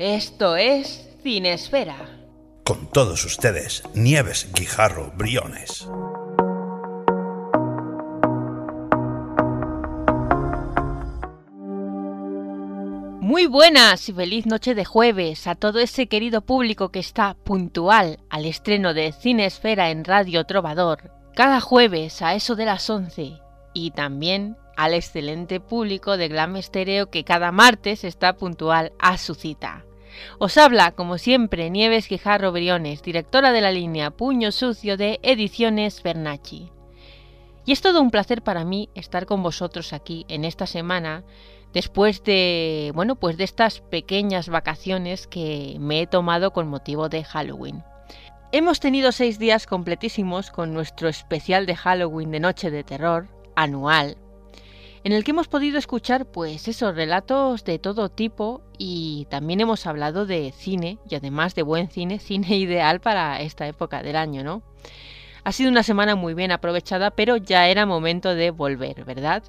Esto es Cinesfera. Con todos ustedes, Nieves Guijarro Briones. Muy buenas y feliz noche de jueves a todo ese querido público que está puntual al estreno de Cinesfera en Radio Trovador cada jueves a eso de las 11 y también al excelente público de Glam Stereo que cada martes está puntual a su cita. Os habla, como siempre, Nieves Guijarro Briones, directora de la línea Puño Sucio de Ediciones Bernacci. Y es todo un placer para mí estar con vosotros aquí en esta semana después de, bueno, pues de estas pequeñas vacaciones que me he tomado con motivo de Halloween. Hemos tenido seis días completísimos con nuestro especial de Halloween de Noche de Terror, anual, en el que hemos podido escuchar pues esos relatos de todo tipo y también hemos hablado de cine y además de buen cine, cine ideal para esta época del año, ¿no? Ha sido una semana muy bien aprovechada, pero ya era momento de volver, ¿verdad?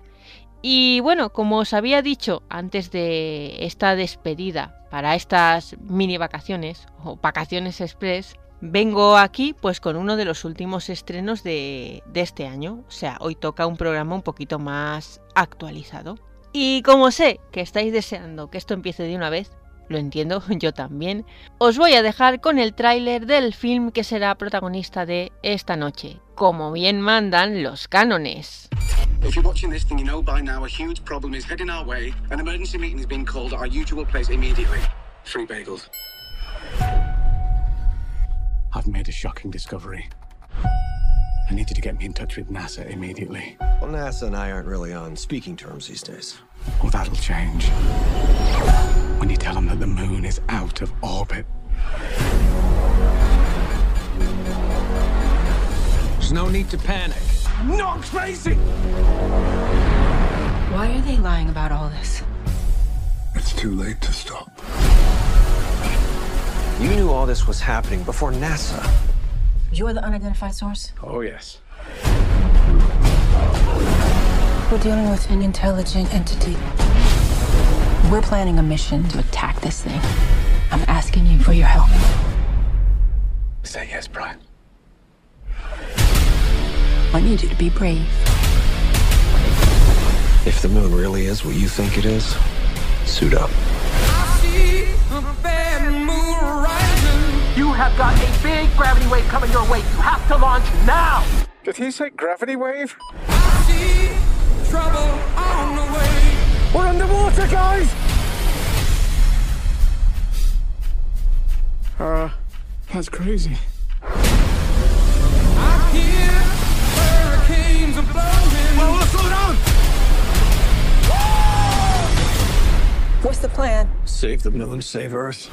Y bueno, como os había dicho antes de esta despedida para estas mini vacaciones o vacaciones express, vengo aquí pues con uno de los últimos estrenos de, de, este año. O sea, hoy toca un programa un poquito más actualizado. Y como sé que estáis deseando que esto empiece de una vez, lo entiendo, yo también, os voy a dejar con el tráiler del film que será protagonista de esta noche, como bien mandan los cánones. If you're watching this, then you know by now a huge problem is heading our way. An emergency meeting is being called at our usual place immediately. Free bagels. I've made a shocking discovery. I need you to get me in touch with NASA immediately. Well, NASA and I aren't really on speaking terms these days. Well, that'll change. When you tell them that the moon is out of orbit. There's no need to panic. I'm not crazy! Why are they lying about all this? It's too late to stop. You knew all this was happening before NASA. You're the unidentified source? Oh, yes. We're dealing with an intelligent entity. We're planning a mission to attack this thing. I'm asking you for your help. Say yes, Brian. I need you to be brave. If the moon really is what you think it is, suit up. You have got a big gravity wave coming your way. You have to launch now. Did he say gravity wave? I see Trouble on the way. We're underwater, guys! Uh, that's crazy. I hear hurricanes are blowing. Whoa, whoa, slow down! What's the plan? Save the moon, save Earth.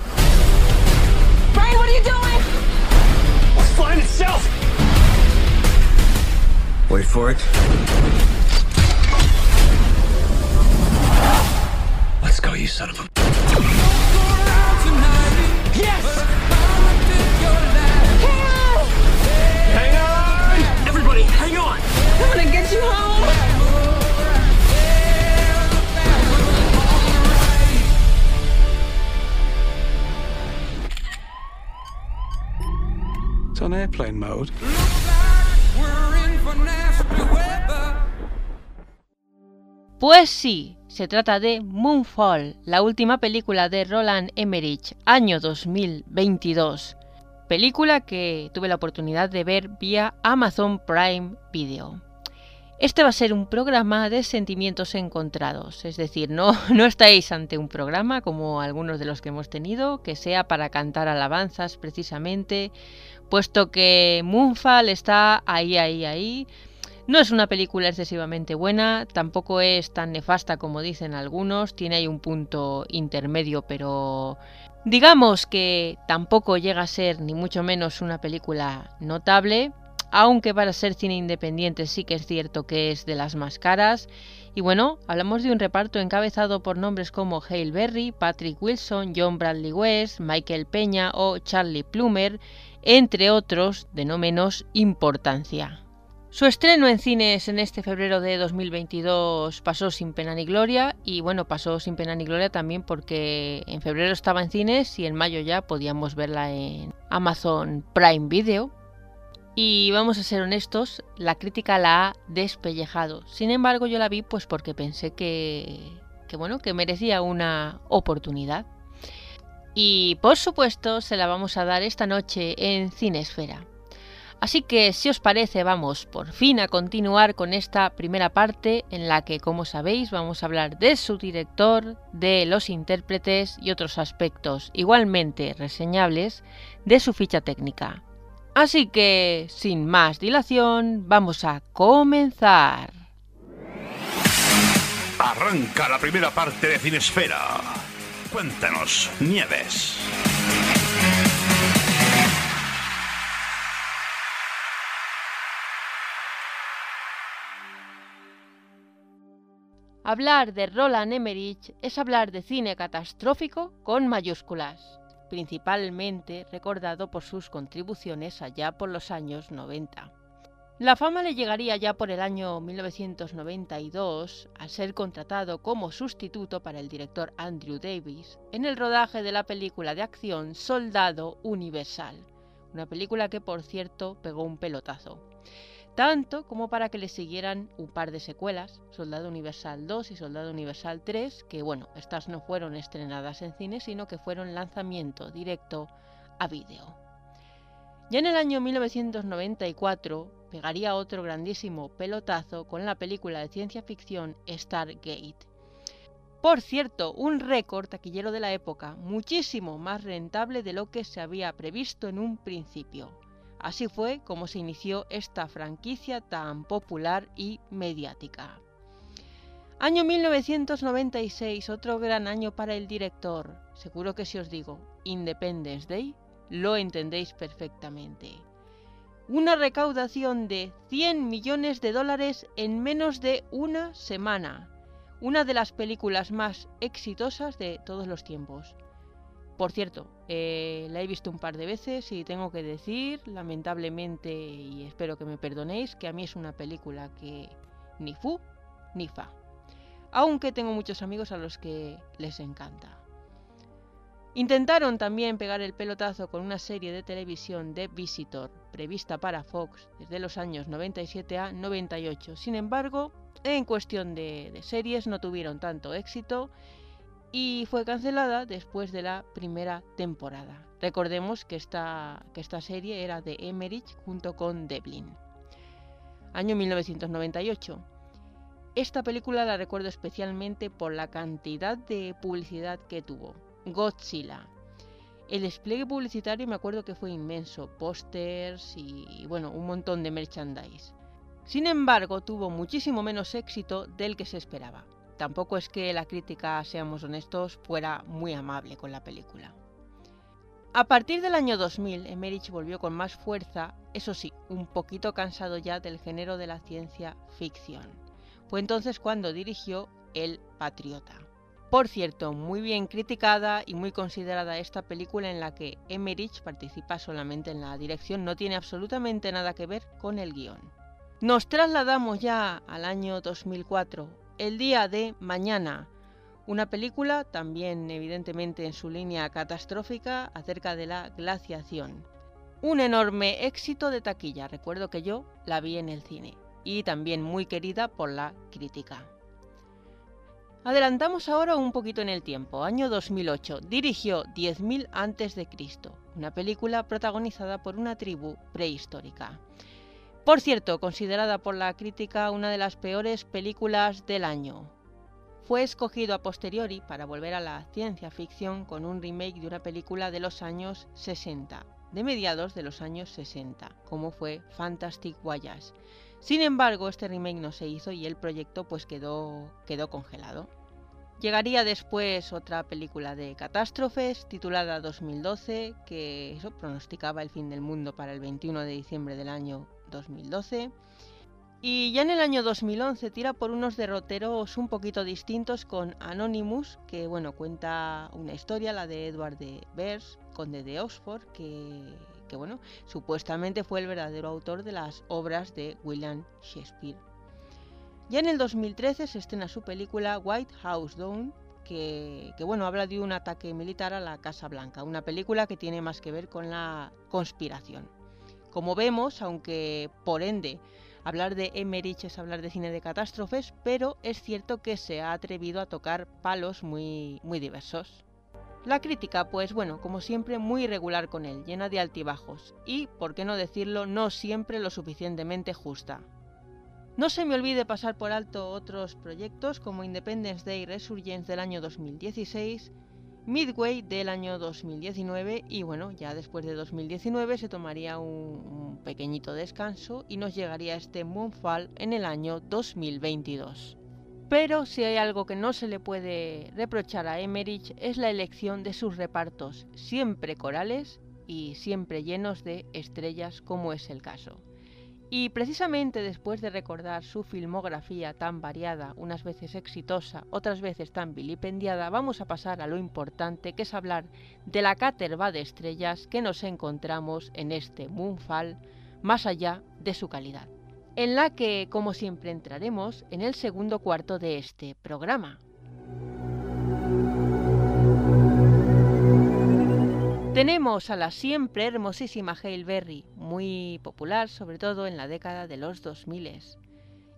Brian, what are you doing? It's flying itself! Wait for it. Let's go, you son of a. Yes! Hang on! Everybody, hang on! I'm gonna get you home. Pues sí, se trata de Moonfall, la última película de Roland Emmerich, año 2022. Película que tuve la oportunidad de ver vía Amazon Prime Video. Este va a ser un programa de sentimientos encontrados, es decir, no, no estáis ante un programa como algunos de los que hemos tenido, que sea para cantar alabanzas precisamente, puesto que Moonfall está ahí, ahí, ahí. No es una película excesivamente buena, tampoco es tan nefasta como dicen algunos, tiene ahí un punto intermedio, pero digamos que tampoco llega a ser ni mucho menos una película notable, aunque para ser cine independiente sí que es cierto que es de las más caras. Y bueno, hablamos de un reparto encabezado por nombres como Hale Berry, Patrick Wilson, John Bradley West, Michael Peña o Charlie Plummer, entre otros de no menos importancia. Su estreno en cines en este febrero de 2022 pasó sin pena ni gloria y bueno, pasó sin pena ni gloria también porque en febrero estaba en cines y en mayo ya podíamos verla en Amazon Prime Video. Y vamos a ser honestos, la crítica la ha despellejado. Sin embargo, yo la vi pues porque pensé que, que bueno, que merecía una oportunidad. Y por supuesto, se la vamos a dar esta noche en Cinesfera. Así que, si os parece, vamos por fin a continuar con esta primera parte en la que, como sabéis, vamos a hablar de su director, de los intérpretes y otros aspectos igualmente reseñables de su ficha técnica. Así que, sin más dilación, vamos a comenzar. Arranca la primera parte de Cinesfera. Cuéntanos, Nieves. Hablar de Roland Emmerich es hablar de cine catastrófico con mayúsculas, principalmente recordado por sus contribuciones allá por los años 90. La fama le llegaría ya por el año 1992 al ser contratado como sustituto para el director Andrew Davis en el rodaje de la película de acción Soldado Universal, una película que por cierto pegó un pelotazo tanto como para que le siguieran un par de secuelas, Soldado Universal 2 y Soldado Universal 3, que bueno, estas no fueron estrenadas en cine, sino que fueron lanzamiento directo a vídeo. Ya en el año 1994 pegaría otro grandísimo pelotazo con la película de ciencia ficción Stargate. Por cierto, un récord taquillero de la época, muchísimo más rentable de lo que se había previsto en un principio. Así fue como se inició esta franquicia tan popular y mediática. Año 1996, otro gran año para el director. Seguro que si os digo Independence Day, lo entendéis perfectamente. Una recaudación de 100 millones de dólares en menos de una semana. Una de las películas más exitosas de todos los tiempos. Por cierto, eh, la he visto un par de veces y tengo que decir, lamentablemente, y espero que me perdonéis, que a mí es una película que ni fu ni fa. Aunque tengo muchos amigos a los que les encanta. Intentaron también pegar el pelotazo con una serie de televisión de Visitor, prevista para Fox desde los años 97 a 98. Sin embargo, en cuestión de, series no tuvieron tanto éxito y fue cancelada después de la primera temporada. Recordemos que esta, que esta serie era de Emmerich junto con Devlin. Año 1998. Esta película la recuerdo especialmente por la cantidad de publicidad que tuvo. Godzilla. El despliegue publicitario me acuerdo que fue inmenso, pósters y bueno, un montón de merchandise. Sin embargo, tuvo muchísimo menos éxito del que se esperaba tampoco es que la crítica, seamos honestos, fuera muy amable con la película. A partir del año 2000, Emmerich volvió con más fuerza, eso sí, un poquito cansado ya del género de la ciencia ficción. Fue entonces cuando dirigió El Patriota. Por cierto, muy bien criticada y muy considerada esta película en la que Emmerich participa solamente en la dirección, no tiene absolutamente nada que ver con el guion. Nos trasladamos ya al año 2004, el día de mañana. Una película también evidentemente en su línea catastrófica acerca de la glaciación. Un enorme éxito de taquilla, recuerdo que yo la vi en el cine y también muy querida por la crítica. Adelantamos ahora un poquito en el tiempo. Año 2008. Dirigió 10.000 antes de Cristo, una película protagonizada por una tribu prehistórica. Por cierto, considerada por la crítica una de las peores películas del año. Fue escogido a posteriori para volver a la ciencia ficción con un remake de una película de los años 60, de mediados de los años 60, como fue Fantastic Voyage. Sin embargo, este remake no se hizo y el proyecto pues quedó, quedó congelado. Llegaría después otra película de catástrofes titulada 2012 que eso pronosticaba el fin del mundo para el 21 de diciembre del año 2012. Y ya en el año 2011 tira por unos derroteros un poquito distintos con Anonymous, que bueno, cuenta una historia, la de Edward de Bers, conde de Oxford, que, que bueno, supuestamente fue el verdadero autor de las obras de William Shakespeare. Ya en el 2013 se estrena su película White House Down, que, bueno, habla de un ataque militar a la Casa Blanca, una película que tiene más que ver con la conspiración. Como vemos, aunque por ende hablar de Emmerich es hablar de cine de catástrofes, pero es cierto que se ha atrevido a tocar palos muy, muy diversos. La crítica, pues bueno, como siempre, muy irregular con él, llena de altibajos y, por qué no decirlo, no siempre lo suficientemente justa. No se me olvide pasar por alto otros proyectos como Independence Day Resurgence del año 2016, Midway del año 2019 y bueno, ya después de 2019 se tomaría un, pequeñito descanso y nos llegaría este Moonfall en el año 2022. Pero si hay algo que no se le puede reprochar a Emmerich es la elección de sus repartos, siempre corales y siempre llenos de estrellas como es el caso. Y precisamente después de recordar su filmografía tan variada, unas veces exitosa, otras veces tan vilipendiada, vamos a pasar a lo importante que es hablar de la caterva de estrellas que nos encontramos en este Moonfall, más allá de su calidad, en la que, como siempre, entraremos en el segundo cuarto de este programa. Tenemos a la siempre hermosísima Hale Berry, muy popular sobre todo en la década de los 2000.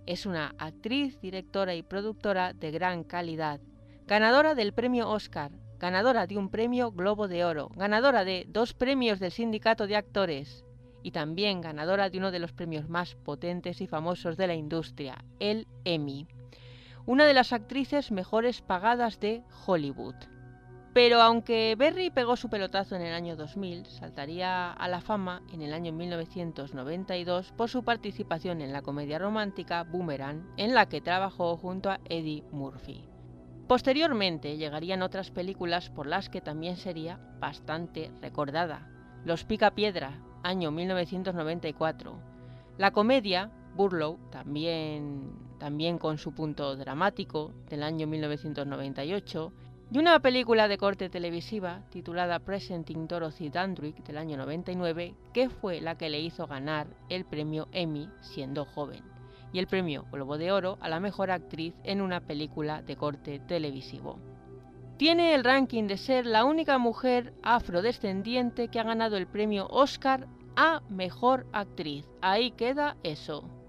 Es una actriz, directora y productora de gran calidad, ganadora del premio Oscar, ganadora de un premio Globo de Oro, ganadora de dos premios del Sindicato de Actores y también ganadora de uno de los premios más potentes y famosos de la industria, el Emmy. Una de las actrices mejores pagadas de Hollywood. Pero aunque Berry pegó su pelotazo en el año 2000, saltaría a la fama en el año 1992 por su participación en la comedia romántica Boomerang, en la que trabajó junto a Eddie Murphy. Posteriormente llegarían otras películas por las que también sería bastante recordada. Los Picapiedra, año 1994. La comedia Burlow, también, también con su punto dramático, del año 1998 y una película de corte televisiva titulada Presenting Dorothy Dandrick del año 99, que fue la que le hizo ganar el premio Emmy siendo joven, y el premio Globo de Oro a la mejor actriz en una película de corte televisivo. Tiene el ranking de ser la única mujer afrodescendiente que ha ganado el premio Oscar a mejor actriz. Ahí queda eso.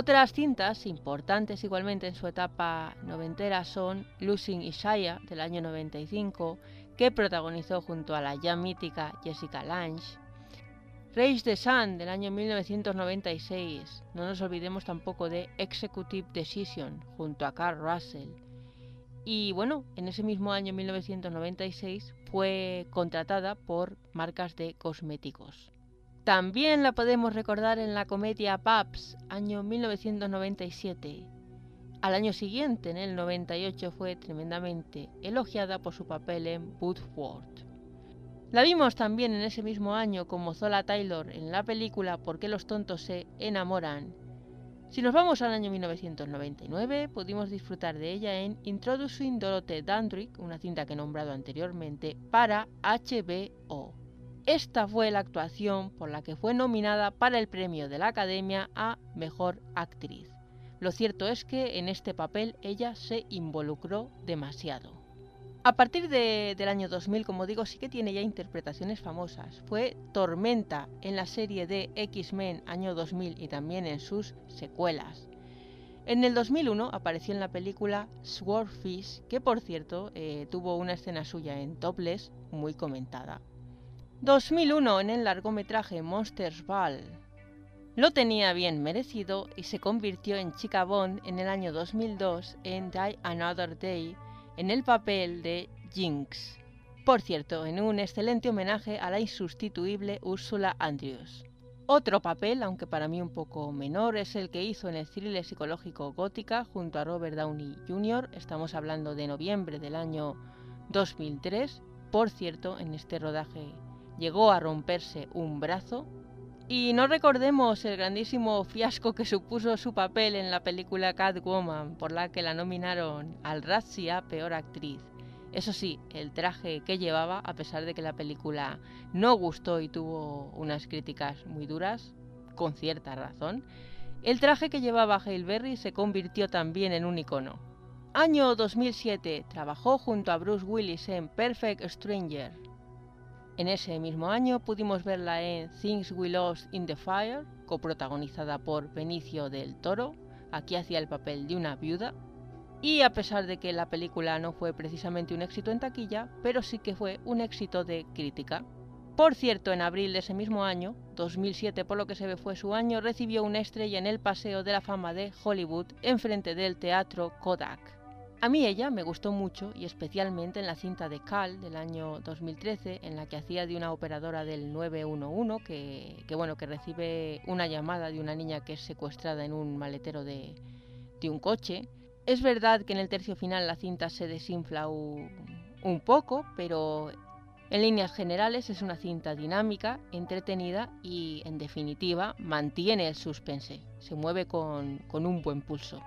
Otras cintas importantes igualmente en su etapa noventera son Losing Isaiah del año 95, que protagonizó junto a la ya mítica Jessica Lange, Race the Sun del año 1996, no nos olvidemos tampoco de Executive Decision junto a Carl Russell. Y bueno, en ese mismo año 1996 fue contratada por marcas de cosméticos. También la podemos recordar en la comedia Paps, año 1997. Al año siguiente, en el 98, fue tremendamente elogiada por su papel en Woodford. La vimos también en ese mismo año como Zola Taylor en la película ¿Por qué los tontos se enamoran? Si nos vamos al año 1999, pudimos disfrutar de ella en Introducing Dorothy Dandrick, una cinta que he nombrado anteriormente, para HBO. Esta fue la actuación por la que fue nominada para el premio de la Academia a Mejor Actriz. Lo cierto es que en este papel ella se involucró demasiado. A partir de, del año 2000, como digo, sí que tiene ya interpretaciones famosas. Fue Tormenta en la serie de X-Men año 2000 y también en sus secuelas. En el 2001 apareció en la película Swordfish, que por cierto eh, tuvo una escena suya en Topless muy comentada. 2001 en el largometraje Monsters Ball. Lo tenía bien merecido y se convirtió en chica Bond en el año 2002 en Die Another Day en el papel de Jinx. Por cierto, en un excelente homenaje a la insustituible Ursula Andrews. Otro papel, aunque para mí un poco menor, es el que hizo en el thriller psicológico Gótica junto a Robert Downey Jr. Estamos hablando de noviembre del año 2003. Por cierto, en este rodaje llegó a romperse un brazo. Y no recordemos el grandísimo fiasco que supuso su papel en la película Catwoman, por la que la nominaron al Razzie a Peor Actriz. Eso sí, el traje que llevaba, a pesar de que la película no gustó y tuvo unas críticas muy duras, con cierta razón, el traje que llevaba Hale Berry se convirtió también en un icono. Año 2007, trabajó junto a Bruce Willis en Perfect Stranger. En ese mismo año pudimos verla en Things We Lost in the Fire, coprotagonizada por Benicio del Toro, aquí hacía el papel de una viuda, y a pesar de que la película no fue precisamente un éxito en taquilla, pero sí que fue un éxito de crítica. Por cierto, en abril de ese mismo año, 2007 por lo que se ve fue su año, recibió una estrella en el Paseo de la Fama de Hollywood enfrente del teatro Kodak. A mí ella me gustó mucho y especialmente en la cinta de Cal del año 2013 en la que hacía de una operadora del 911 que, que bueno que recibe una llamada de una niña que es secuestrada en un maletero de, de un coche es verdad que en el tercio final la cinta se desinfla un, poco, pero en líneas generales es una cinta dinámica, entretenida y, en definitiva, mantiene el suspense. Se mueve con, con un buen pulso.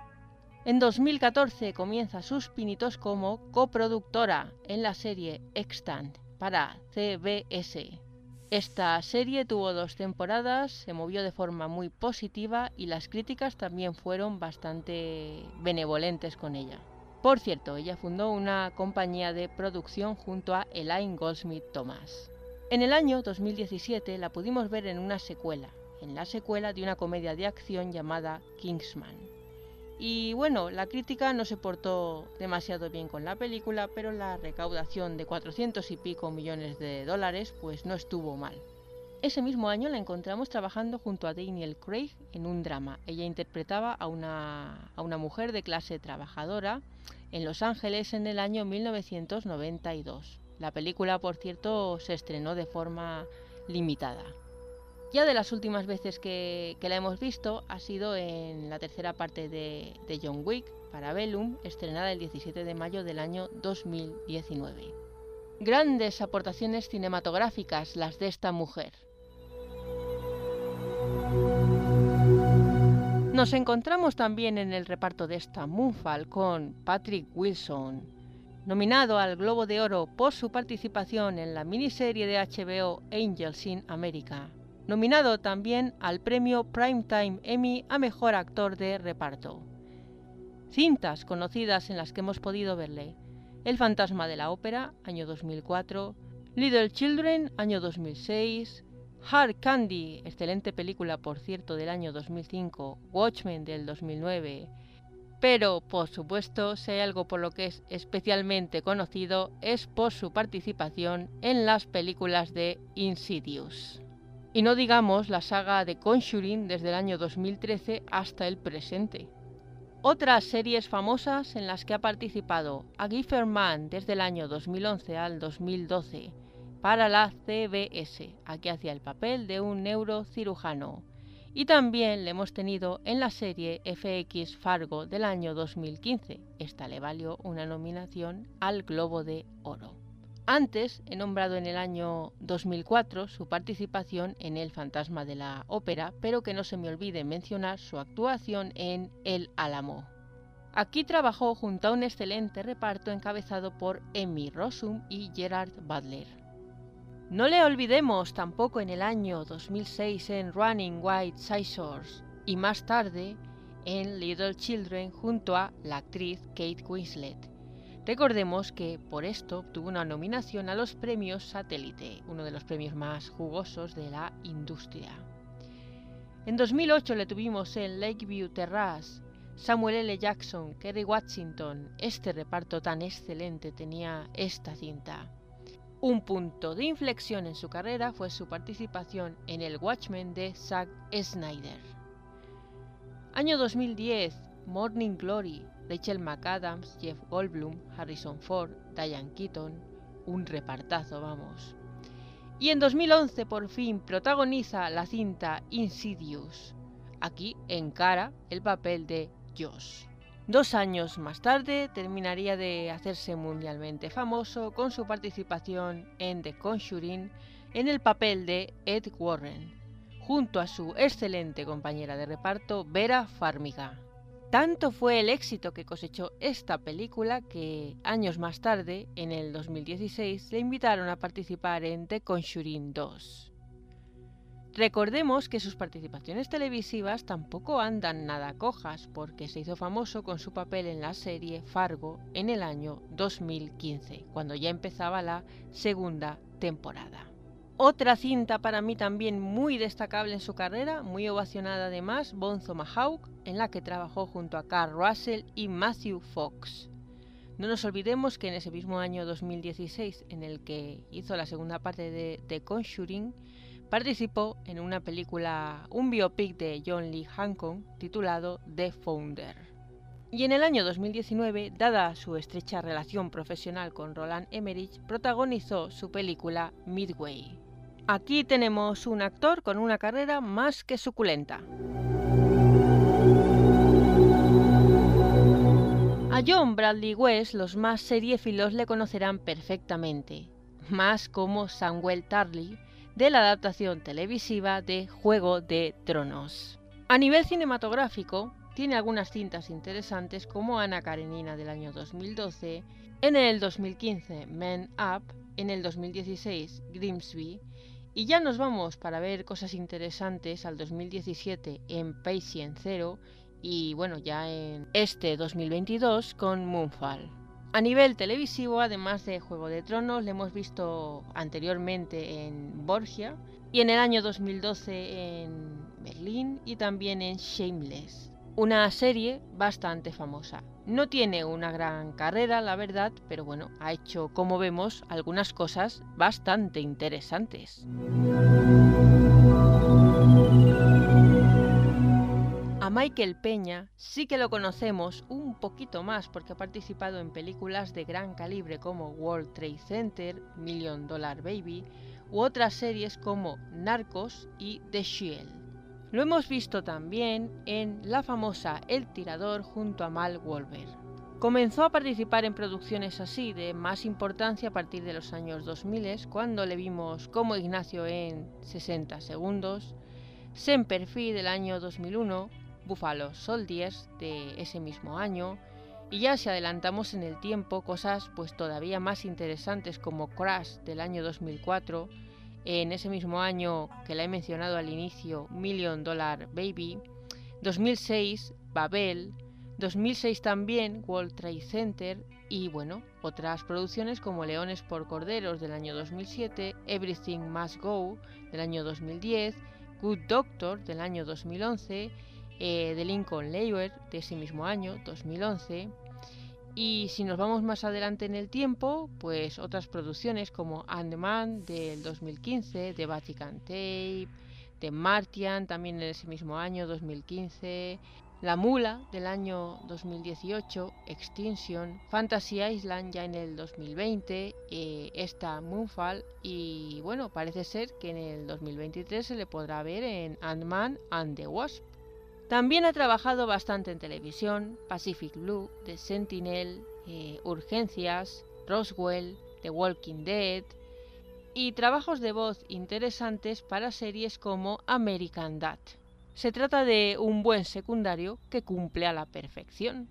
En 2014 comienza sus pinitos como coproductora en la serie Extant para CBS. Esta serie tuvo dos temporadas, se movió de forma muy positiva y las críticas también fueron bastante benevolentes con ella. Por cierto, ella fundó una compañía de producción junto a Elaine Goldsmith Thomas. En el año 2017 la pudimos ver en una secuela, en la secuela de una comedia de acción llamada Kingsman. Y bueno, la crítica no se portó demasiado bien con la película, pero la recaudación de 400 y pico millones de dólares pues no estuvo mal. Ese mismo año la encontramos trabajando junto a Daniel Craig en un drama. Ella interpretaba a una, a una mujer de clase trabajadora en Los Ángeles en el año 1992. La película, por cierto, se estrenó de forma limitada. Ya de las últimas veces que, la hemos visto ha sido en la tercera parte de, John Wick para Bellum, estrenada el 17 de mayo del año 2019. Grandes aportaciones cinematográficas las de esta mujer. Nos encontramos también en el reparto de esta Moonfall con Patrick Wilson, nominado al Globo de Oro por su participación en la miniserie de HBO Angels in America, nominado también al premio Primetime Emmy a Mejor Actor de Reparto. Cintas conocidas en las que hemos podido verle. El fantasma de la ópera, año 2004, Little Children, año 2006, Hard Candy, excelente película por cierto del año 2005, Watchmen del 2009, pero por supuesto si hay algo por lo que es especialmente conocido es por su participación en las películas de Insidious. Y no digamos la saga de Conjuring desde el año 2013 hasta el presente. Otras series famosas en las que ha participado A Man desde el año 2011 al 2012 para la CBS, aquí hacía el papel de un neurocirujano. Y también le hemos tenido en la serie FX Fargo del año 2015. Esta le valió una nominación al Globo de Oro. Antes he nombrado en el año 2004 su participación en El fantasma de la ópera, pero que no se me olvide mencionar su actuación en El Álamo. Aquí trabajó junto a un excelente reparto encabezado por Emmy Rossum y Gerard Butler. No le olvidemos tampoco en el año 2006 en Running White Scissors y más tarde en Little Children junto a la actriz Kate Winslet. Recordemos que por esto obtuvo una nominación a los premios Satélite, uno de los premios más jugosos de la industria. En 2008 le tuvimos en Lakeview Terrace, Samuel L. Jackson, Kerry Washington. Este reparto tan excelente tenía esta cinta. Un punto de inflexión en su carrera fue su participación en El Watchmen de Zack Snyder. Año 2010, Morning Glory, Rachel McAdams, Jeff Goldblum, Harrison Ford, Diane Keaton, un repartazo, vamos. Y en 2011 por fin protagoniza la cinta Insidious. Aquí encara el papel de Josh. Dos años más tarde terminaría de hacerse mundialmente famoso con su participación en The Conjuring en el papel de Ed Warren, junto a su excelente compañera de reparto Vera Farmiga. Tanto fue el éxito que cosechó esta película que años más tarde, en el 2016, le invitaron a participar en The Conjuring 2. Recordemos que sus participaciones televisivas tampoco andan nada cojas, porque se hizo famoso con su papel en la serie Fargo en el año 2015, cuando ya empezaba la segunda temporada. Otra cinta para mí también muy destacable en su carrera, muy ovacionada además, Bonzo Mahawk, en la que trabajó junto a Carl Russell y Matthew Fox. No nos olvidemos que en ese mismo año 2016, en el que hizo la segunda parte de The Conjuring, participó en una película, un biopic de John Lee Hancock titulado The Founder. Y en el año 2019, dada su estrecha relación profesional con Roland Emmerich, protagonizó su película Midway. Aquí tenemos un actor con una carrera más que suculenta. A John Bradley West los más seriéfilos le conocerán perfectamente, más como Samuel Tarly, de la adaptación televisiva de Juego de Tronos. A nivel cinematográfico, tiene algunas cintas interesantes como Ana Karenina del año 2012, en el 2015 Men Up, en el 2016 Grimsby, y ya nos vamos para ver cosas interesantes al 2017 en Patient Zero y bueno, ya en este 2022 con Moonfall. A nivel televisivo, además de Juego de Tronos, le hemos visto anteriormente en Borgia y en el año 2012 en Berlín y también en Shameless, una serie bastante famosa. No tiene una gran carrera, la verdad, pero bueno, ha hecho, como vemos, algunas cosas bastante interesantes. A Michael Peña sí que lo conocemos un poquito más porque ha participado en películas de gran calibre como World Trade Center, Million Dollar Baby u otras series como Narcos y The Shield. Lo hemos visto también en la famosa El Tirador junto a Mal Wolver. Comenzó a participar en producciones así de más importancia a partir de los años 2000 cuando le vimos como Ignacio en 60 segundos, Semper Fi del año 2001, Buffalo Soldiers de ese mismo año, y ya si adelantamos en el tiempo cosas pues todavía más interesantes como Crash del año 2004, en ese mismo año que la he mencionado al inicio, Million Dollar Baby, 2006 Babel, 2006 también World Trade Center y bueno, otras producciones como Leones por Corderos del año 2007, Everything Must Go del año 2010, Good Doctor del año 2011 eh, de Lincoln Layer de ese mismo año, 2011. Y si nos vamos más adelante en el tiempo, pues otras producciones como Ant-Man del 2015, de Vatican Tape, de Martian también en ese mismo año, 2015, La Mula del año 2018, Extinction, Fantasy Island ya en el 2020, eh, esta Moonfall y bueno, parece ser que en el 2023 se le podrá ver en Ant-Man and the Wasp. También ha trabajado bastante en televisión, Pacific Blue, The Sentinel, eh, Urgencias, Roswell, The Walking Dead y trabajos de voz interesantes para series como American Dad. Se trata de un buen secundario que cumple a la perfección.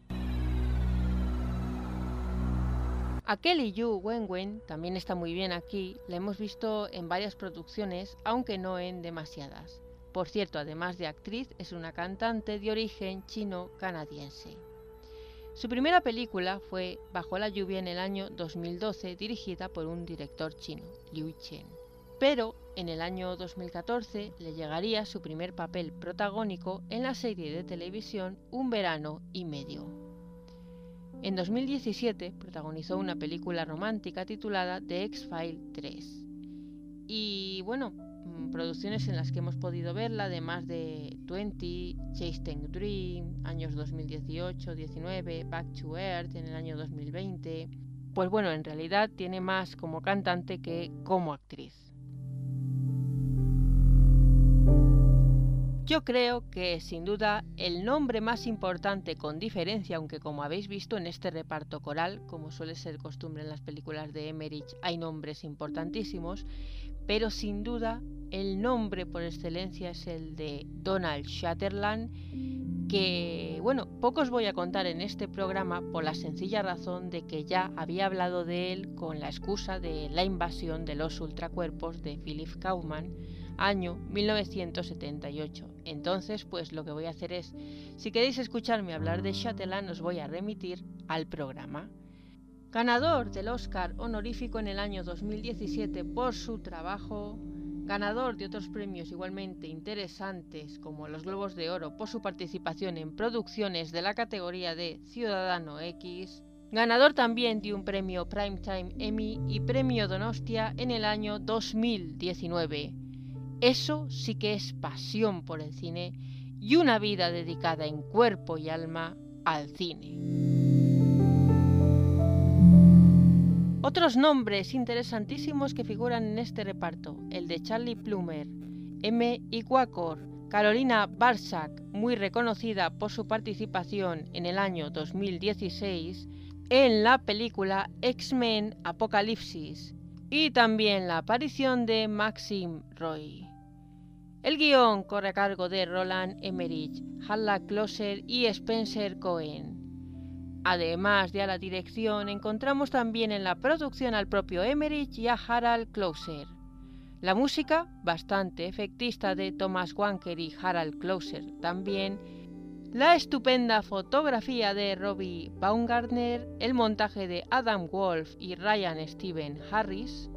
A Kelly Yu Wenwen también está muy bien aquí, la hemos visto en varias producciones, aunque no en demasiadas. Por cierto, además de actriz, es una cantante de origen chino-canadiense. Su primera película fue Bajo la lluvia en el año 2012, dirigida por un director chino, Liu Chen. Pero en el año 2014 le llegaría su primer papel protagónico en la serie de televisión Un verano y medio. En 2017 protagonizó una película romántica titulada The X-File 3. Y bueno, producciones en las que hemos podido verla, además de 20, Chasing Dream, años 2018, 19, Back to Earth en el año 2020. Pues bueno, en realidad tiene más como cantante que como actriz. Yo creo que sin duda el nombre más importante con diferencia, aunque como habéis visto en este reparto coral, como suele ser costumbre en las películas de Emmerich, hay nombres importantísimos, pero sin duda el nombre por excelencia es el de Donald Shatterland, que, bueno, pocos voy a contar en este programa por la sencilla razón de que ya había hablado de él con la excusa de la invasión de los ultracuerpos de Philip Kaufman, año 1978. Entonces, pues lo que voy a hacer es, si queréis escucharme hablar de Shattelan, os voy a remitir al programa. Ganador del Oscar honorífico en el año 2017 por su trabajo, ganador de otros premios igualmente interesantes como los Globos de Oro por su participación en producciones de la categoría de Ciudadano X, ganador también de un premio Primetime Emmy y premio Donostia en el año 2019. Eso sí que es pasión por el cine y una vida dedicada en cuerpo y alma al cine. Otros nombres interesantísimos que figuran en este reparto, el de Charlie Plummer, M. Iquakor, Carolina Barsak, muy reconocida por su participación en el año 2016 en la película X-Men Apocalipsis, y también la aparición de Maxim Roy. El guion corre a cargo de Roland Emmerich, Halla Closer y Spencer Cohen. Además de a la dirección, encontramos también en la producción al propio Emmerich y a Harald Klauser. La música, bastante efectista de Thomas Wanker y Harald Klauser también, la estupenda fotografía de Robbie Baumgartner, el montaje de Adam Wolf y Ryan Steven Harris,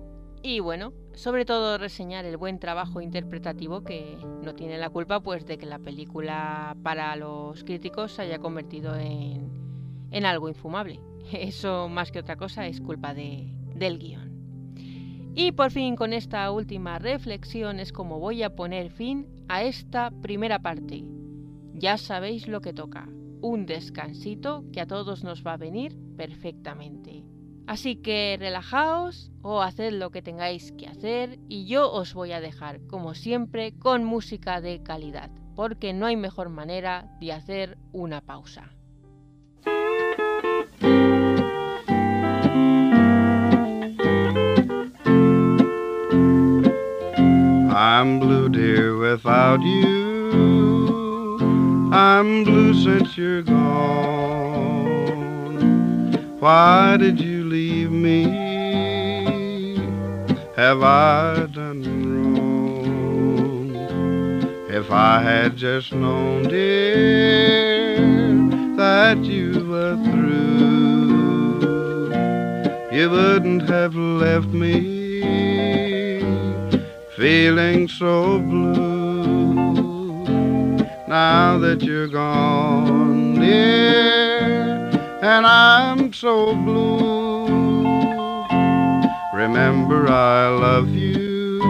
y bueno, sobre todo reseñar el buen trabajo interpretativo que no tiene la culpa pues de que la película para los críticos se haya convertido en en algo infumable. Eso más que otra cosa es culpa de, del guion. Y por fin con esta última reflexión es como voy a poner fin a esta primera parte. Ya sabéis lo que toca, un descansito que a todos nos va a venir perfectamente. Así que relajaos o haced lo que tengáis que hacer y yo os voy a dejar, como siempre, con música de calidad, porque no hay mejor manera de hacer una pausa. I'm blue, dear, without you. I'm blue since you're gone. Why did you leave me? Have I done wrong? If I had just known, dear, that you were through, you wouldn't have left me feeling so blue now that you're gone, dear, and I'm so blue. Remember, I love you,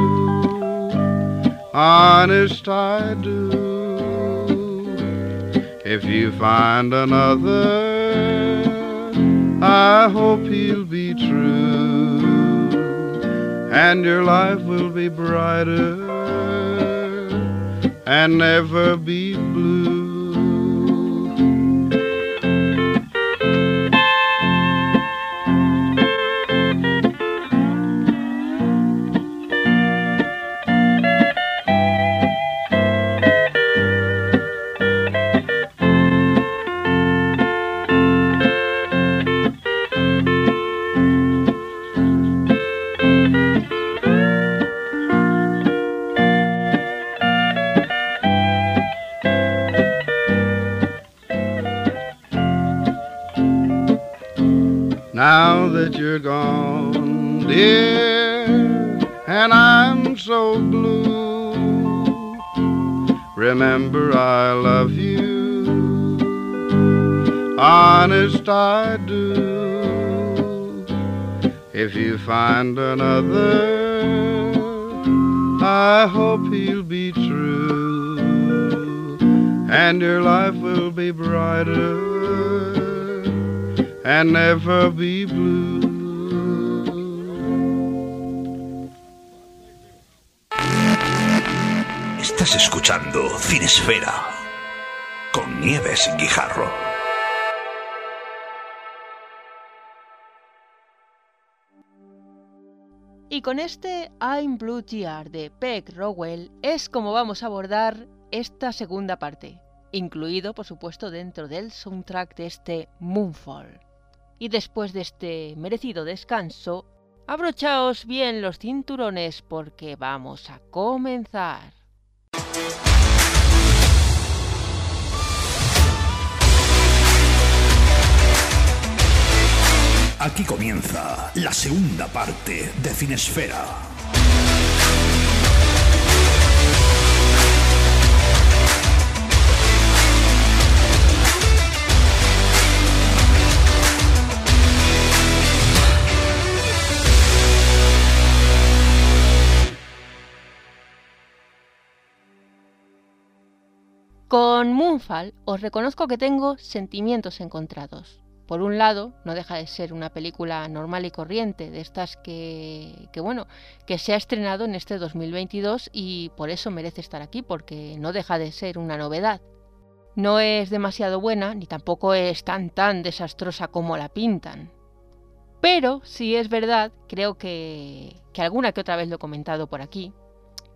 honest I do. If you find another, I hope he'll be true and your life will be brighter and never be dear, and I'm so blue. Remember, I love you, honest I do. If you find another, I hope he'll be true, and your life will be brighter and never be blue. Estás escuchando Cinesfera con Nieves Guijarro. Y con este I'm Blue Tear de Peg Rowell es como vamos a abordar esta segunda parte. incluido por supuesto dentro del soundtrack de este Moonfall. Y después de este merecido descanso, abrochaos bien los cinturones porque vamos a comenzar. Aquí comienza la segunda parte de Cinesfera. Con Moonfall os reconozco que tengo sentimientos encontrados. Por un lado, no deja de ser una película normal y corriente, de estas que, que, bueno, que se ha estrenado en este 2022 y por eso merece estar aquí, porque no deja de ser una novedad. No es demasiado buena, ni tampoco es tan tan desastrosa como la pintan. Pero, si es verdad, creo que, que alguna que otra vez lo he comentado por aquí.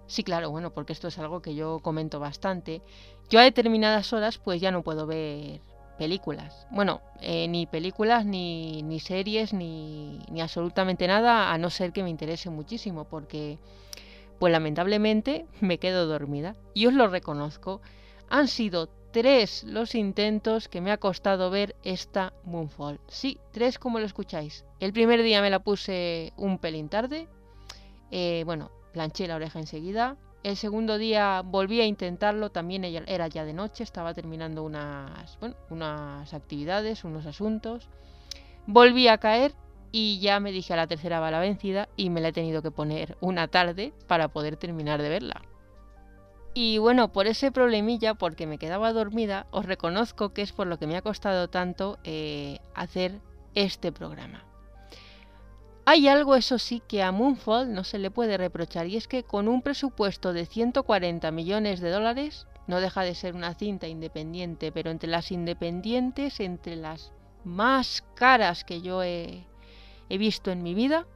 Sí, claro, bueno, porque esto es algo que yo comento bastante. Yo a determinadas horas pues ya no puedo ver películas. Bueno, eh, ni películas, ni, ni series, ni, ni, absolutamente nada, a no ser que me interese muchísimo, porque, pues lamentablemente, me quedo dormida. Y os lo reconozco. Han sido tres los intentos que me ha costado ver esta Moonfall. Sí, tres como lo escucháis. El primer día me la puse un pelín tarde. Eh, bueno, planché la oreja enseguida. El segundo día volví a intentarlo, también era ya de noche, estaba terminando unas, bueno, unas actividades, unos asuntos. Volví a caer y ya me dije a la tercera va la vencida y me la he tenido que poner una tarde para poder terminar de verla. Y bueno, por ese problemilla, porque me quedaba dormida, os reconozco que es por lo que me ha costado tanto eh, hacer este programa. Hay algo, eso sí, que a Moonfall no se le puede reprochar y es que con un presupuesto de 140 millones de dólares, no deja de ser una cinta independiente, pero entre las independientes, entre las más caras que yo he, he visto en mi vida,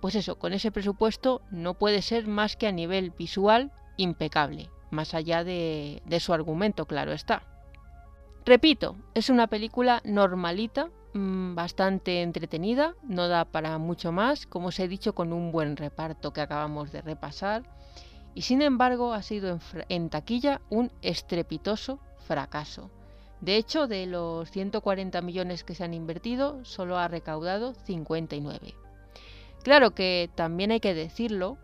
pues eso, con ese presupuesto no puede ser más que a nivel visual impecable, más allá de, de su argumento, claro está. Repito, es una película normalita, Mm, bastante entretenida, no da para mucho más, como os he dicho, con un buen reparto que acabamos de repasar. Y sin embargo ha sido en, en taquilla un estrepitoso fracaso. De hecho, de los 140 millones que se han invertido, solo ha recaudado 59. Claro que también hay que decirlo,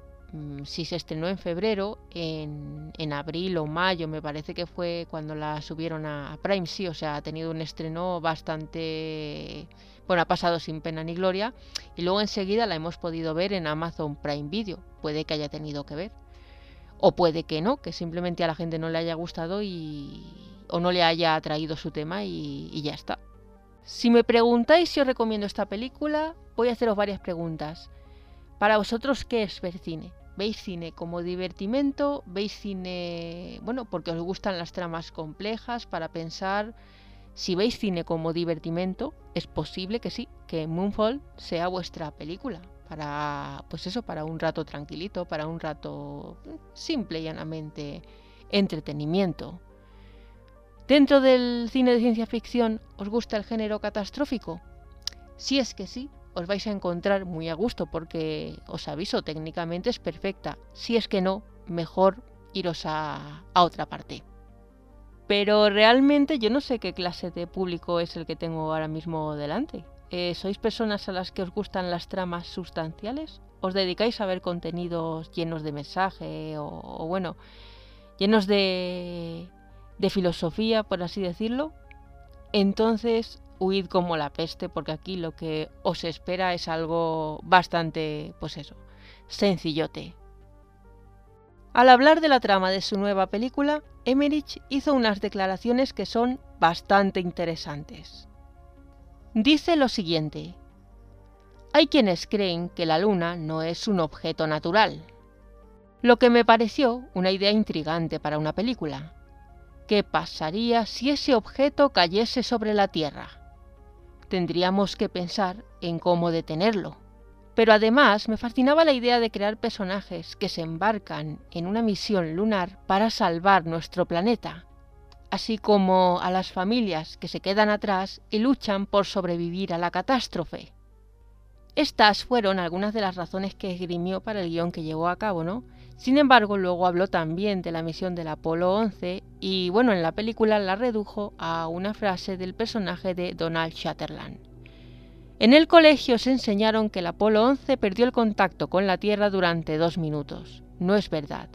si se estrenó en febrero, en, en, abril o mayo, me parece que fue cuando la subieron a, Prime, sí, o sea, ha tenido un estreno bastante... Bueno, ha pasado sin pena ni gloria y luego enseguida la hemos podido ver en Amazon Prime Video. Puede que haya tenido que ver. O puede que no, que simplemente a la gente no le haya gustado y... o no le haya atraído su tema y, y ya está. Si me preguntáis si os recomiendo esta película, voy a haceros varias preguntas. Para vosotros, ¿qué es ver cine? ¿Veis cine como divertimento? ¿Veis cine, bueno, porque os gustan las tramas complejas para pensar? Si veis cine como divertimento, es posible que sí, que Moonfall sea vuestra película. Para, pues eso, para un rato tranquilito, para un rato simple y llanamente entretenimiento. Dentro del cine de ciencia ficción, ¿os gusta el género catastrófico? Si es que sí, os vais a encontrar muy a gusto porque os aviso, técnicamente es perfecta. Si es que no, mejor iros a, a otra parte. Pero realmente yo no sé qué clase de público es el que tengo ahora mismo delante. Eh, ¿Sois personas a las que os gustan las tramas sustanciales? ¿Os dedicáis a ver contenidos llenos de mensaje o, o bueno, llenos de, de filosofía, por así decirlo? Entonces huid como la peste porque aquí lo que os espera es algo bastante, pues eso, sencillote. Al hablar de la trama de su nueva película, Emmerich hizo unas declaraciones que son bastante interesantes. Dice lo siguiente. Hay quienes creen que la Luna no es un objeto natural, lo que me pareció una idea intrigante para una película. ¿Qué pasaría si ese objeto cayese sobre la Tierra? Tendríamos que pensar en cómo detenerlo. Pero además me fascinaba la idea de crear personajes que se embarcan en una misión lunar para salvar nuestro planeta. así como a las familias que se quedan atrás y luchan por sobrevivir a la catástrofe. Estas fueron algunas de las razones que esgrimió para el guion que llevó a cabo, ¿no? Sin embargo, luego habló también de la misión del Apolo 11 y bueno, en la película la redujo a una frase del personaje de Donald Shatterland. En el colegio se enseñaron que el Apolo 11 perdió el contacto con la Tierra durante dos minutos. No es verdad.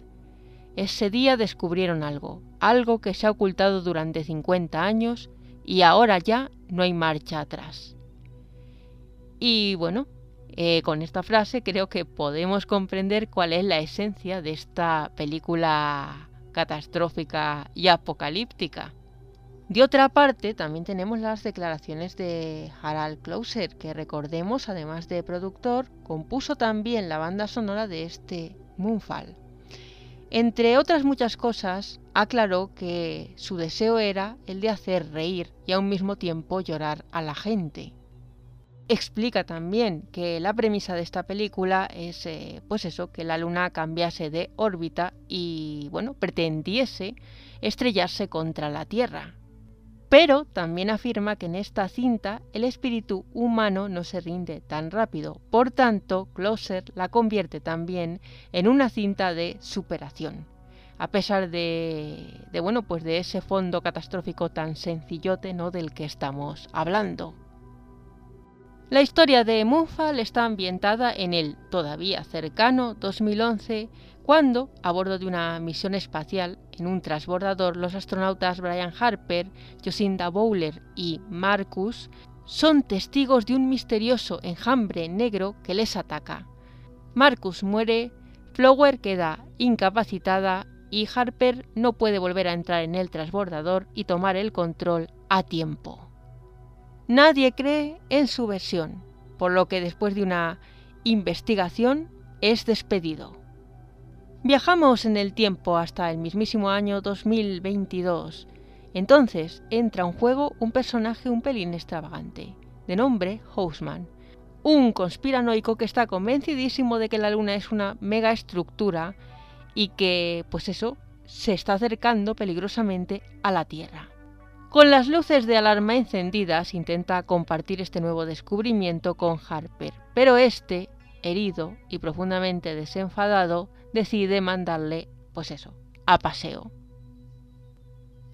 Ese día descubrieron algo, algo que se ha ocultado durante 50 años y ahora ya no hay marcha atrás. Y bueno, eh, con esta frase creo que podemos comprender cuál es la esencia de esta película catastrófica y apocalíptica. De otra parte, también tenemos las declaraciones de Harald Klauser, que recordemos, además de productor, compuso también la banda sonora de este Moonfall. Entre otras muchas cosas, aclaró que su deseo era el de hacer reír y a un mismo tiempo llorar a la gente explica también que la premisa de esta película es eh, pues eso, que la luna cambiase de órbita y bueno, pretendiese estrellarse contra la Tierra. Pero también afirma que en esta cinta el espíritu humano no se rinde tan rápido, por tanto, Closer la convierte también en una cinta de superación. A pesar de, de bueno, pues de ese fondo catastrófico tan sencillote, ¿no? del que estamos hablando. La historia de Moonfall está ambientada en el todavía cercano 2011, cuando, a bordo de una misión espacial en un transbordador, los astronautas Brian Harper, Jocinda Bowler y Marcus son testigos de un misterioso enjambre negro que les ataca. Marcus muere, Flower queda incapacitada y Harper no puede volver a entrar en el transbordador y tomar el control a tiempo. Nadie cree en su versión, por lo que después de una investigación es despedido. Viajamos en el tiempo hasta el mismísimo año 2022. Entonces entra en juego un personaje un pelín extravagante, de nombre Houseman, un conspiranoico que está convencidísimo de que la Luna es una mega estructura y que, pues eso, se está acercando peligrosamente a la Tierra. Con las luces de alarma encendidas intenta compartir este nuevo descubrimiento con Harper, pero este, herido y profundamente desenfadado, decide mandarle, pues eso, a paseo.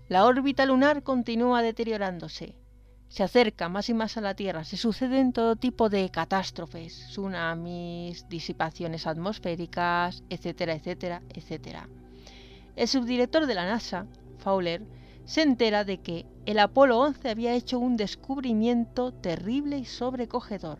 La órbita lunar continúa deteriorándose. Se acerca más y más a la Tierra, se suceden todo tipo de catástrofes, tsunamis, disipaciones atmosféricas, etcétera, etcétera, etcétera. El subdirector de la NASA, Fowler, se entera de que el Apolo 11 había hecho un descubrimiento terrible y sobrecogedor.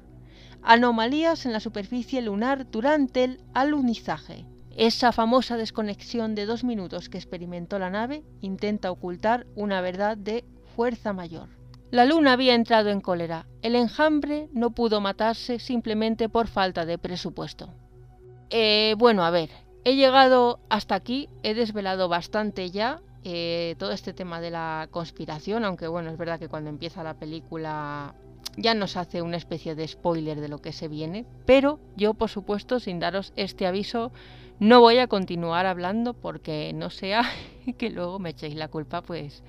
Anomalías en la superficie lunar durante el alunizaje. Esa famosa desconexión de dos minutos que experimentó la nave intenta ocultar una verdad de fuerza mayor. La luna había entrado en cólera. El enjambre no pudo matarse simplemente por falta de presupuesto. Eh, bueno, a ver, he llegado hasta aquí, he desvelado bastante ya, eh, todo este tema de la conspiración, aunque bueno, es verdad que cuando empieza la película ya nos hace una especie de spoiler de lo que se viene, pero yo por supuesto, sin daros este aviso, no voy a continuar hablando porque no sea que luego me echéis la culpa, pues,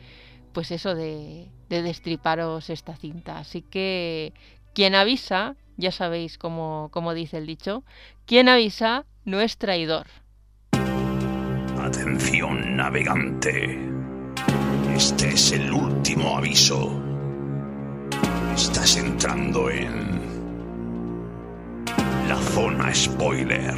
pues eso de, de destriparos esta cinta. Así que quien avisa, ya sabéis cómo, cómo dice el dicho, quien avisa no es traidor. Atención, navegante. Este es el último aviso. Estás entrando en la zona spoiler.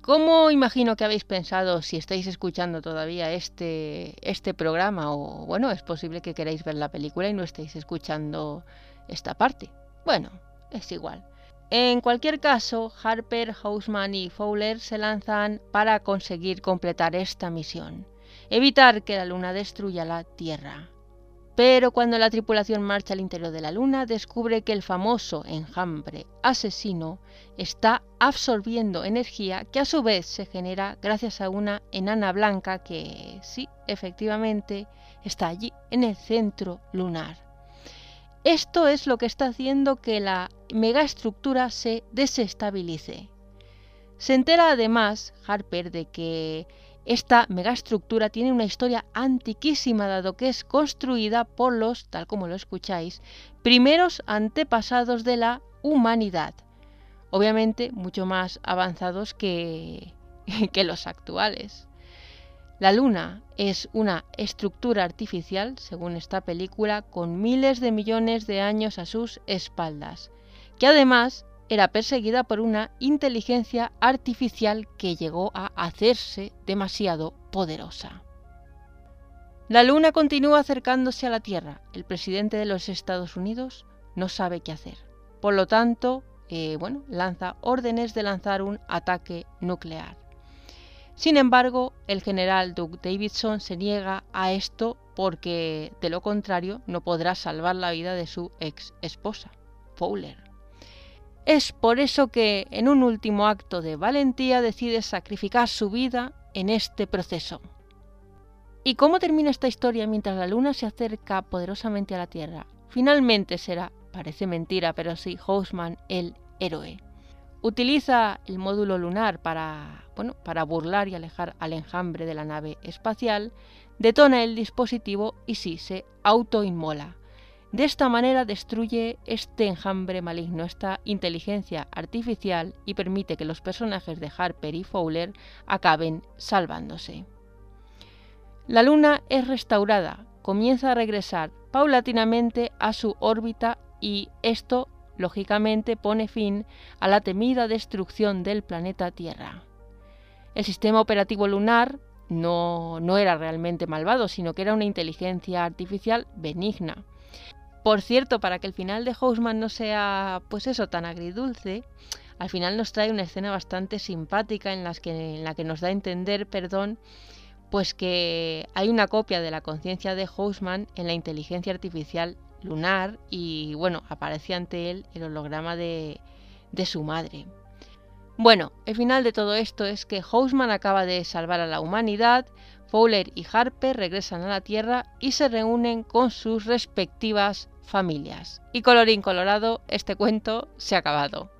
¿Cómo imagino que habéis pensado si estáis escuchando todavía este, este programa? O bueno, es posible que queráis ver la película y no estéis escuchando esta parte. Bueno, es igual. En cualquier caso, Harper, Houseman y Fowler se lanzan para conseguir completar esta misión, evitar que la Luna destruya la Tierra. Pero cuando la tripulación marcha al interior de la Luna, descubre que el famoso enjambre asesino está absorbiendo energía que a su vez se genera gracias a una enana blanca que, sí, efectivamente, está allí en el centro lunar. Esto es lo que está haciendo que la megaestructura se desestabilice. Se entera además Harper de que Esta megaestructura tiene una historia antiquísima dado que es construida por los, tal como lo escucháis, primeros antepasados de la humanidad. Obviamente mucho más avanzados que, que los actuales. La Luna es una estructura artificial, según esta película, con miles de millones de años a sus espaldas, que además era perseguida por una inteligencia artificial que llegó a hacerse demasiado poderosa. La Luna continúa acercándose a la Tierra. El presidente de los Estados Unidos no sabe qué hacer. Por lo tanto, eh, bueno, lanza órdenes de lanzar un ataque nuclear. Sin embargo, el general Doug Davidson se niega a esto porque, de lo contrario, no podrá salvar la vida de su ex esposa, Fowler. Es por eso que, en un último acto de valentía, decide sacrificar su vida en este proceso. ¿Y cómo termina esta historia mientras la luna se acerca poderosamente a la Tierra? Finalmente será, parece mentira, pero sí, Houseman el héroe. Utiliza el módulo lunar para, bueno, para burlar y alejar al enjambre de la nave espacial, detona el dispositivo y sí, se autoinmola. De esta manera destruye este enjambre maligno, esta inteligencia artificial y permite que los personajes de Harper y Fowler acaben salvándose. La Luna es restaurada, comienza a regresar paulatinamente a su órbita y esto, lógicamente, pone fin a la temida destrucción del planeta Tierra. El sistema operativo lunar no, no era realmente malvado, sino que era una inteligencia artificial benigna por cierto, para que el final de Houseman no sea, pues eso, tan agridulce, al final nos trae una escena bastante simpática en, que, en la que nos da a entender, perdón, pues que hay una copia de la conciencia de Houseman en la inteligencia artificial lunar y bueno, aparece ante él el holograma de, de su madre. Bueno, el final de todo esto es que Houseman acaba de salvar a la humanidad, Fowler y Harper regresan a la Tierra y se reúnen con sus respectivas familias. Y colorín colorado, este cuento se ha acabado.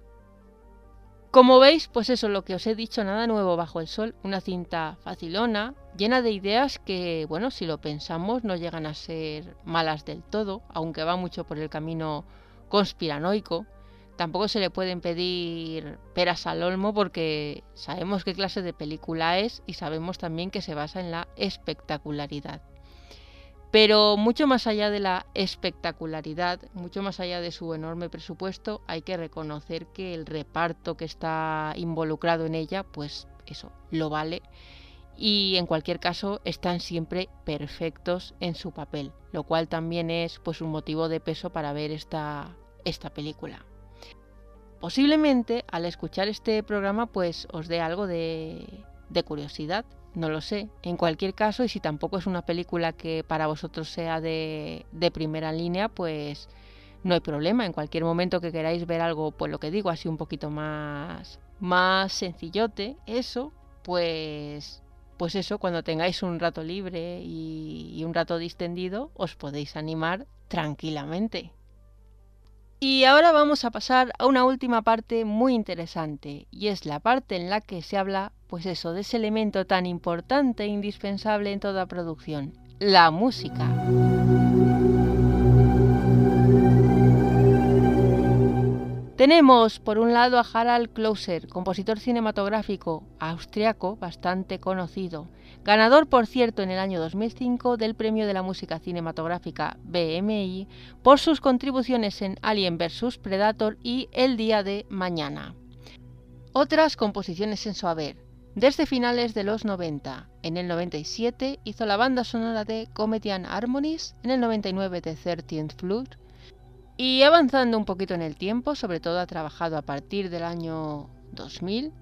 Como veis, pues eso es lo que os he dicho, nada nuevo bajo el sol, una cinta facilona, llena de ideas que, bueno, si lo pensamos, no llegan a ser malas del todo, aunque va mucho por el camino conspiranoico. Tampoco se le pueden pedir peras al olmo porque sabemos qué clase de película es y sabemos también que se basa en la espectacularidad. Pero mucho más allá de la espectacularidad, mucho más allá de su enorme presupuesto, hay que reconocer que el reparto que está involucrado en ella, pues eso, lo vale. Y en cualquier caso están siempre perfectos en su papel, lo cual también es pues un motivo de peso para ver esta, esta película. Posiblemente al escuchar este programa pues os dé algo de, curiosidad, no lo sé. En cualquier caso, y si tampoco es una película que para vosotros sea de, de, primera línea, pues no hay problema. En cualquier momento que queráis ver algo, pues lo que digo, así un poquito más, más sencillote, eso, pues, pues eso, cuando tengáis un rato libre y, y un rato distendido, os podéis animar tranquilamente. Y ahora vamos a pasar a una última parte muy interesante, y es la parte en la que se habla, pues eso, de ese elemento tan importante e indispensable en toda producción, la música. Tenemos por un lado a Harald Klauser, compositor cinematográfico austriaco bastante conocido, ganador por cierto en el año 2005 del Premio de la Música Cinematográfica BMI por sus contribuciones en Alien vs Predator y El Día de Mañana. Otras composiciones en su haber. Desde finales de los 90, en el 97 hizo la banda sonora de Comedian Harmonies, en el 99 de 13th Floor, y avanzando un poquito en el tiempo, sobre todo ha trabajado a partir del año 2000,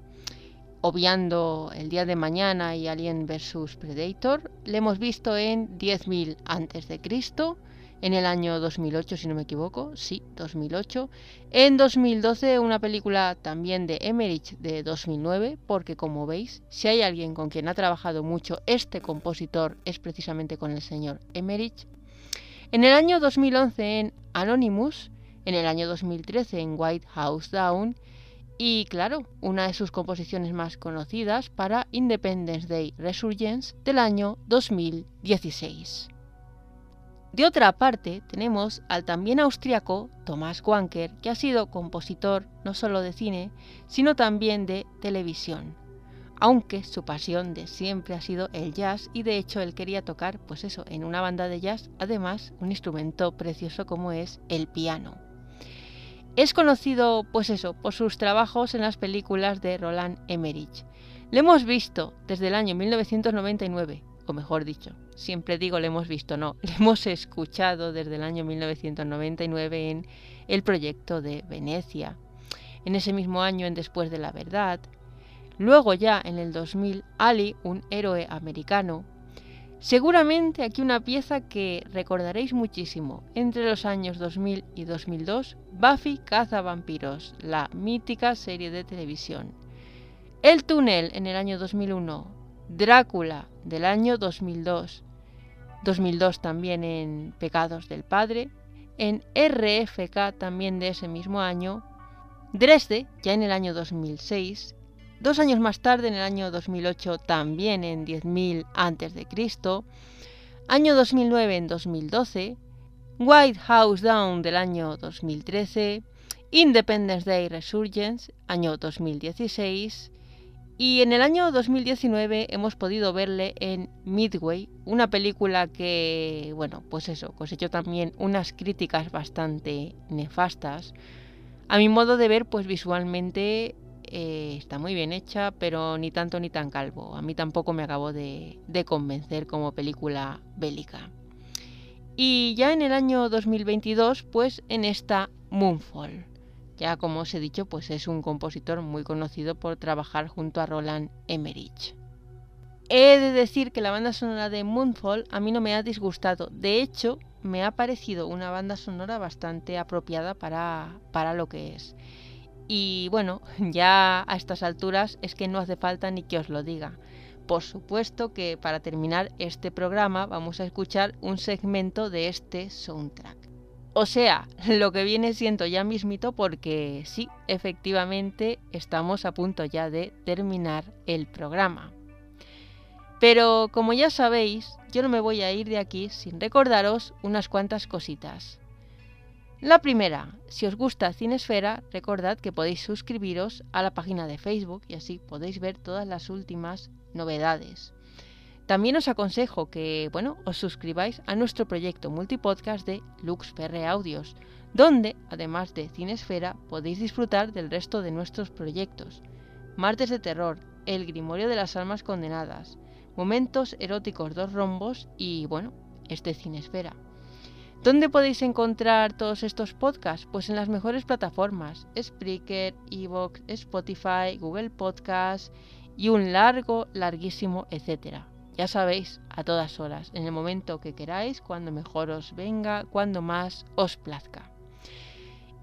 obviando el día de mañana y Alien vs Predator, le hemos visto en 10.000 antes de Cristo, en el año 2008 si no me equivoco, sí, 2008, en 2012 una película también de Emmerich de 2009, porque como veis, si hay alguien con quien ha trabajado mucho este compositor es precisamente con el señor Emmerich, en el año 2011 en Anonymous, en el año 2013 en White House Down y claro, una de sus composiciones más conocidas para Independence Day Resurgence del año 2016. De otra parte, tenemos al también austriaco Thomas Wanker, que ha sido compositor no solo de cine, sino también de televisión. Aunque su pasión de siempre ha sido el jazz y de hecho él quería tocar, pues eso, en una banda de jazz, además un instrumento precioso como es el piano. Es conocido, pues eso, por sus trabajos en las películas de Roland Emmerich. Le hemos visto desde el año 1999, o mejor dicho, siempre digo le hemos visto, no, le hemos escuchado desde el año 1999 en el proyecto de Venecia. En ese mismo año en Después de la Verdad. Luego ya en el 2000, Ali, un héroe americano, Seguramente aquí una pieza que recordaréis muchísimo. Entre los años 2000 y 2002, Buffy caza vampiros, la mítica serie de televisión. El túnel en el año 2001, Drácula del año 2002, 2002 también en Pecados del Padre, en RFK también de ese mismo año, Dresde ya en el año 2006, Dos años más tarde, en el año 2008, también en 10.000 a.C., año 2009 en 2012, White House Down del año 2013, Independence Day Resurgence, año 2016, y en el año 2019 hemos podido verle en Midway, una película que, bueno, pues eso, cosechó también unas críticas bastante nefastas. A mi modo de ver, pues visualmente eh, está muy bien hecha, pero ni tanto ni tan calvo. A mí tampoco me acabó de, de convencer como película bélica. Y ya en el año 2022, pues en esta Moonfall. Ya como os he dicho, pues es un compositor muy conocido por trabajar junto a Roland Emmerich. He de decir que la banda sonora de Moonfall a mí no me ha disgustado. De hecho, me ha parecido una banda sonora bastante apropiada para, para lo que es. Y bueno, ya a estas alturas es que no hace falta ni que os lo diga. Por supuesto que para terminar este programa vamos a escuchar un segmento de este soundtrack. O sea, lo que viene siendo ya mismito porque sí, efectivamente estamos a punto ya de terminar el programa. Pero como ya sabéis, yo no me voy a ir de aquí sin recordaros unas cuantas cositas. La primera, si os gusta Cinesfera, recordad que podéis suscribiros a la página de Facebook y así podéis ver todas las últimas novedades. También os aconsejo que, bueno, os suscribáis a nuestro proyecto multipodcast de LuxPR Audios, donde, además de Cinesfera, podéis disfrutar del resto de nuestros proyectos. Martes de Terror, El Grimorio de las Almas Condenadas, Momentos Eróticos Dos Rombos y, bueno, este Cinesfera. ¿Dónde podéis encontrar todos estos podcasts? Pues en las mejores plataformas, Spreaker, Evox, Spotify, Google Podcasts y un largo, larguísimo, etcétera. Ya sabéis, a todas horas, en el momento que queráis, cuando mejor os venga, cuando más os plazca.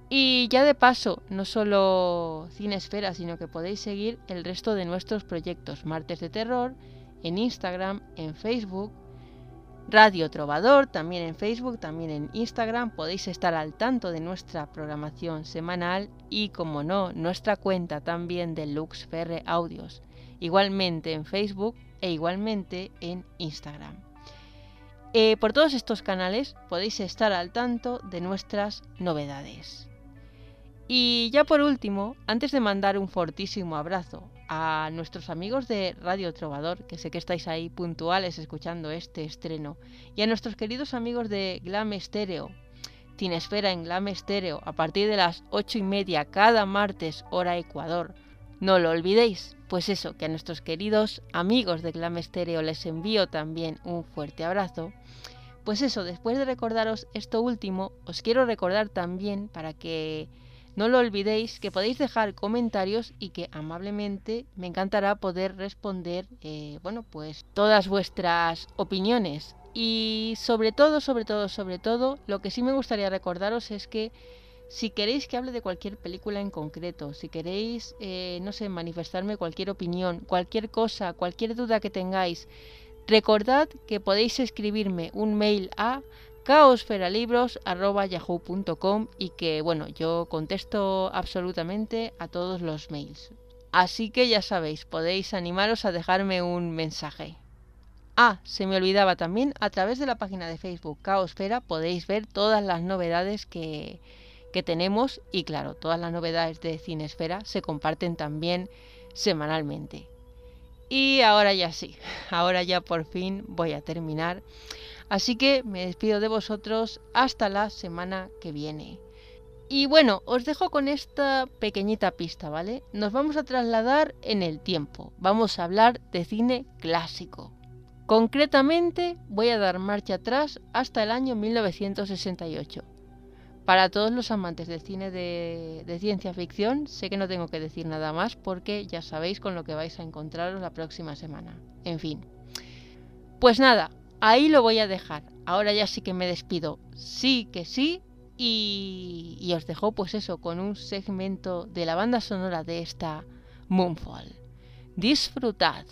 Y ya de paso, no solo Cinesfera, sino que podéis seguir el resto de nuestros proyectos Martes de Terror en Instagram, en Facebook, Radio Trovador, también en Facebook, también en Instagram. Podéis estar al tanto de nuestra programación semanal y, como no, nuestra cuenta también de LuxFR Audios. Igualmente en Facebook e igualmente en Instagram. Eh, por todos estos canales podéis estar al tanto de nuestras novedades. Y ya por último, antes de mandar un fortísimo abrazo a nuestros amigos de Radio Trovador, que sé que estáis ahí puntuales escuchando este estreno, y a nuestros queridos amigos de Glam Stereo, Tinesfera en Glam Stereo, a partir de las ocho y media cada martes, hora Ecuador. No lo olvidéis, pues eso, que a nuestros queridos amigos de Glam Stereo les envío también un fuerte abrazo. Pues eso, después de recordaros esto último, os quiero recordar también para que no lo olvidéis que podéis dejar comentarios y que amablemente me encantará poder responder, eh, bueno, pues todas vuestras opiniones. Y sobre todo, sobre todo, sobre todo, lo que sí me gustaría recordaros es que si queréis que hable de cualquier película en concreto, si queréis, eh, no sé, manifestarme cualquier opinión, cualquier cosa, cualquier duda que tengáis, recordad que podéis escribirme un mail a caosferalibros.yahoo.com y que, bueno, yo contesto absolutamente a todos los mails. Así que ya sabéis, podéis animaros a dejarme un mensaje. Ah, se me olvidaba también, a través de la página de Facebook Caosfera podéis ver todas las novedades que, que tenemos y claro, todas las novedades de Cinesfera se comparten también semanalmente. Y ahora ya sí, ahora ya por fin voy a terminar. Así que me despido de vosotros hasta la semana que viene. Y bueno, os dejo con esta pequeñita pista, ¿vale? Nos vamos a trasladar en el tiempo. Vamos a hablar de cine clásico. Concretamente voy a dar marcha atrás hasta el año 1968. Para todos los amantes del cine de, ciencia ficción, sé que no tengo que decir nada más porque ya sabéis con lo que vais a encontraros la próxima semana. En fin. Pues nada, ahí lo voy a dejar. Ahora ya sí que me despido. Sí que sí. Y, y os dejo pues eso con un segmento de la banda sonora de esta Moonfall. Disfrutad.